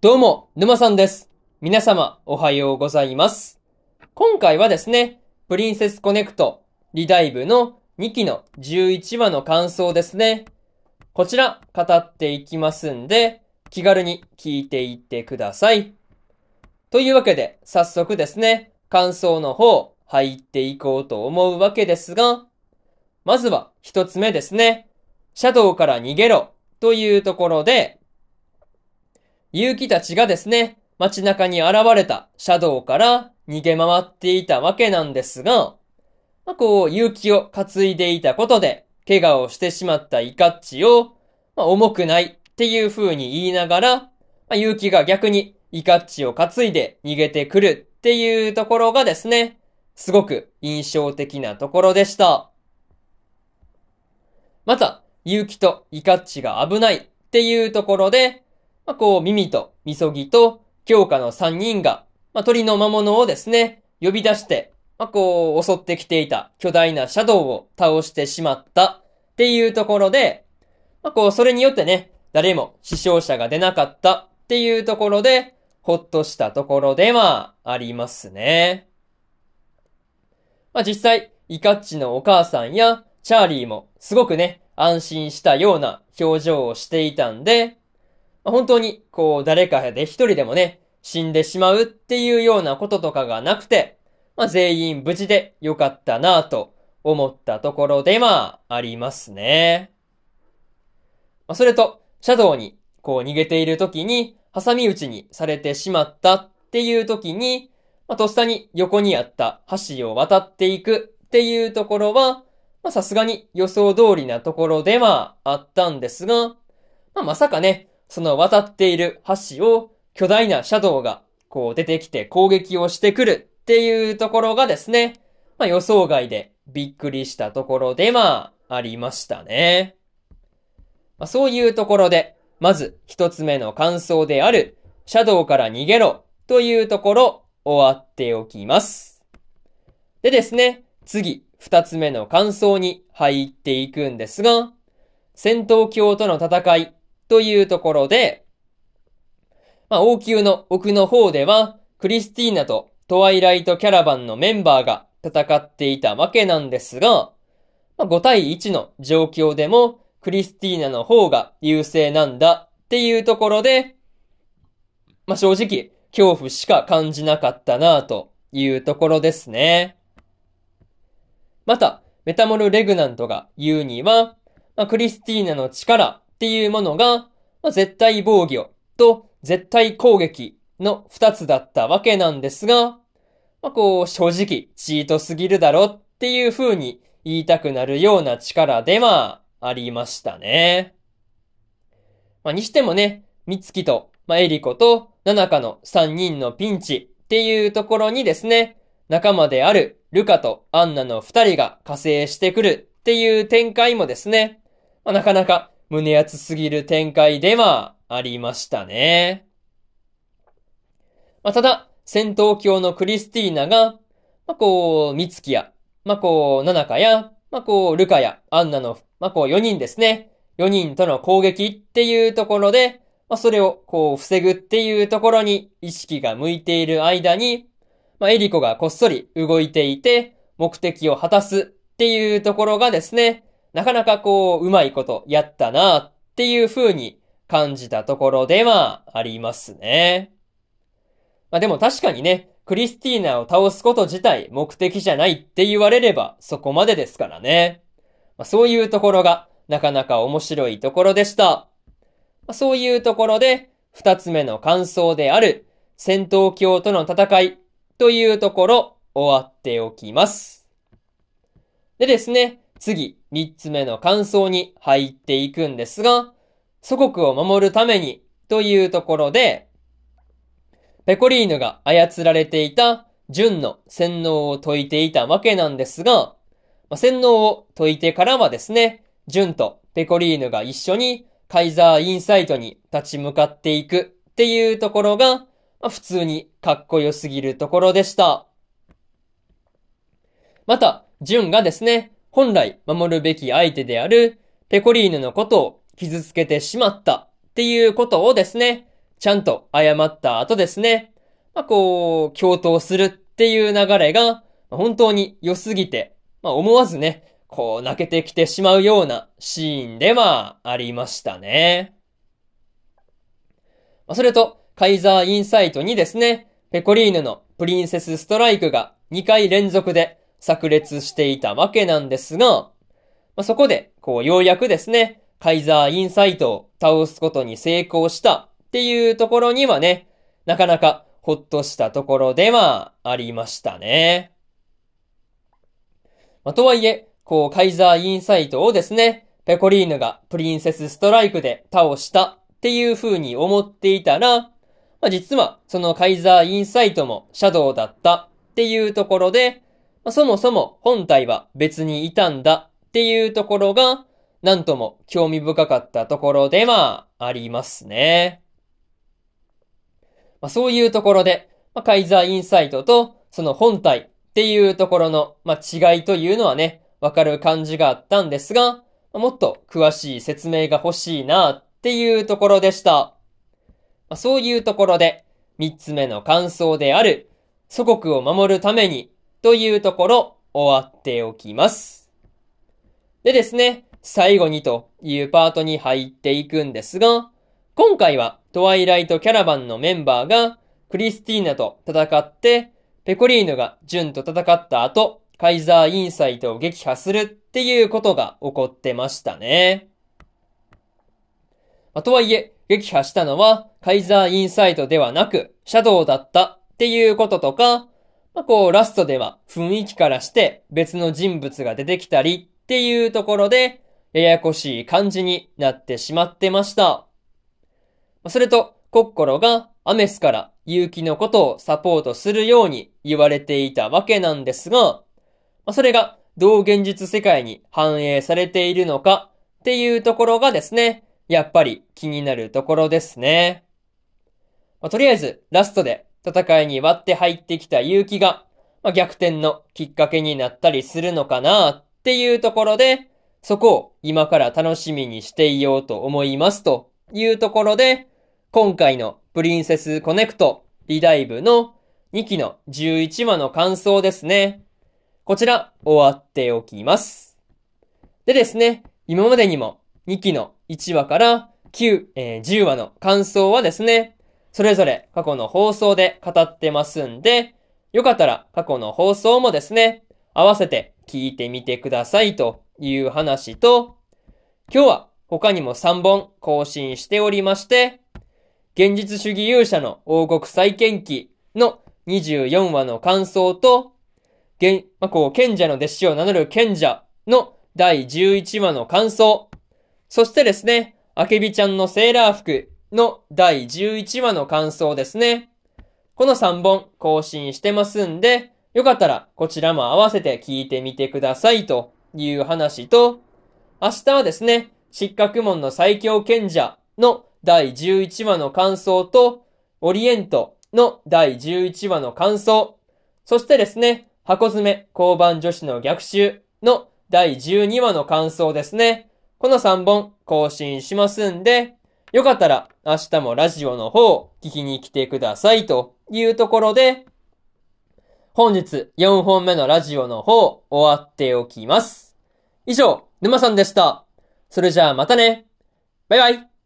どうも、沼さんです。皆様、おはようございます。今回はですね、プリンセスコネクトリダイブの2期の11話の感想ですね。こちら、語っていきますんで、気軽に聞いていってください。というわけで、早速ですね、感想の方、入っていこうと思うわけですが、まずは一つ目ですね。シャドウから逃げろというところで、勇気たちがですね、街中に現れたシャドウから逃げ回っていたわけなんですが、まあ、こう、勇気を担いでいたことで、怪我をしてしまったイカッチを、まあ、重くないっていう風に言いながら、まあ、勇気が逆にイカッチを担いで逃げてくるっていうところがですね、すごく印象的なところでした。また、勇気とイカッチが危ないっていうところで、まあ、こう、耳とみそぎと強化の3人が、まあ、鳥の魔物をですね、呼び出して、まあ、こう、襲ってきていた巨大なシャドウを倒してしまったっていうところで、まあ、こう、それによってね、誰も死傷者が出なかったっていうところで、ほっとしたところではありますね。まあ、実際、イカッチのお母さんやチャーリーもすごくね、安心したような表情をしていたんで、本当にこう誰かで一人でもね、死んでしまうっていうようなこととかがなくて、まあ、全員無事でよかったなぁと思ったところではありますね。まあ、それと、シャドウにこう逃げている時に、挟み撃ちにされてしまったっていう時に、まあ、とっさに横にあった橋を渡っていくっていうところは、ま、さすがに予想通りなところではあったんですが、まあ、まさかね、その渡っている橋を巨大なシャドウがこう出てきて攻撃をしてくるっていうところがですね、まあ、予想外でびっくりしたところではあありましたね。まあ、そういうところで、まず一つ目の感想である、シャドウから逃げろというところ終わっておきます。でですね、次、二つ目の感想に入っていくんですが、戦闘狂との戦いというところで、まあ、王宮の奥の方では、クリスティーナとトワイライトキャラバンのメンバーが戦っていたわけなんですが、まあ、5対1の状況でも、クリスティーナの方が優勢なんだっていうところで、まあ、正直、恐怖しか感じなかったなというところですね。また、メタモル・レグナントが言うには、まあ、クリスティーナの力っていうものが、まあ、絶対防御と絶対攻撃の二つだったわけなんですが、まあ、こう、正直、チートすぎるだろっていう風に言いたくなるような力ではありましたね。まあ、にしてもね、ミツキと、まあ、エリコと、ナナカの三人のピンチっていうところにですね、仲間であるルカとアンナの二人が加勢してくるっていう展開もですね、まあ、なかなか胸熱すぎる展開ではありましたね。まあ、ただ、戦闘狂のクリスティーナが、まあ、こう、ミツキや、まあ、こう、ナナカや、まあ、こう、ルカやアンナの、まあ、こう、4人ですね。4人との攻撃っていうところで、まあ、それをこう防ぐっていうところに意識が向いている間に、まあ、エリコがこっそり動いていて、目的を果たすっていうところがですね、なかなかこう、うまいことやったなっていう風に感じたところではありますね。まあ、でも確かにね、クリスティーナを倒すこと自体目的じゃないって言われればそこまでですからね。まあ、そういうところがなかなか面白いところでした。まあ、そういうところで二つ目の感想である戦闘狂との戦いというところ終わっておきます。でですね、次三つ目の感想に入っていくんですが、祖国を守るためにというところで、ペコリーヌが操られていた純の洗脳を解いていたわけなんですが、まあ、洗脳を解いてからはですね、純とペコリーヌが一緒にカイザーインサイトに立ち向かっていくっていうところが、まあ、普通にかっこよすぎるところでした。また、純がですね、本来守るべき相手であるペコリーヌのことを傷つけてしまったっていうことをですね、ちゃんと謝った後ですね、まあ、こう、共闘するっていう流れが、本当に良すぎて、まあ、思わずね、こう泣けてきてしまうようなシーンではありましたね。それと、カイザーインサイトにですね、ペコリーヌのプリンセスストライクが2回連続で炸裂していたわけなんですが、まあ、そこで、こう、ようやくですね、カイザーインサイトを倒すことに成功したっていうところにはね、なかなかほっとしたところではありましたね。まあ、とはいえ、こう、カイザーインサイトをですね、ペコリーヌがプリンセスストライクで倒したっていう風に思っていたら、まあ、実はそのカイザーインサイトもシャドウだったっていうところで、そもそも本体は別にいたんだっていうところが、なんとも興味深かったところではありますね。まあ、そういうところで、まあ、カイザーインサイトとその本体っていうところの、まあ、違いというのはね、わかる感じがあったんですが、もっと詳しい説明が欲しいなっていうところでした。まそういうところで、三つ目の感想である、祖国を守るためにというところ終わっておきます。でですね、最後にというパートに入っていくんですが、今回はトワイライトキャラバンのメンバーがクリスティーナと戦って、ペコリーヌがジュンと戦った後、カイザーインサイトを撃破するっていうことが起こってましたね。まあ、とはいえ、撃破したのはカイザーインサイトではなく、シャドウだったっていうこととか、まあ、こう、ラストでは雰囲気からして別の人物が出てきたりっていうところで、ややこしい感じになってしまってました。それと、コッコロがアメスから勇気のことをサポートするように言われていたわけなんですが、それがどう現実世界に反映されているのかっていうところがですね、やっぱり気になるところですね。まあ、とりあえず、ラストで戦いに割って入ってきた勇気が、まあ、逆転のきっかけになったりするのかなっていうところで、そこを今から楽しみにしていようと思いますというところで、今回のプリンセスコネクトリダイブの2期の11話の感想ですね。こちら、終わっておきます。でですね、今までにも2期の1話から9、えー、10話の感想はですね、それぞれ過去の放送で語ってますんで、よかったら過去の放送もですね、合わせて聞いてみてくださいという話と、今日は他にも3本更新しておりまして、現実主義勇者の王国再建記の24話の感想と、現、まあ、こう、賢者の弟子を名乗る賢者の第11話の感想。そしてですね、あけびちゃんのセーラー服の第11話の感想ですね。この3本更新してますんで、よかったらこちらも合わせて聞いてみてくださいという話と、明日はですね、失格門の最強賢者の第11話の感想と、オリエントの第11話の感想、そしてですね、箱詰め交番女子の逆襲の第12話の感想ですね。この3本更新しますんで、よかったら明日もラジオの方聞きに来てくださいというところで、本日4本目のラジオの方終わっておきます。以上、沼さんでした。それじゃあまたね。バイバイ。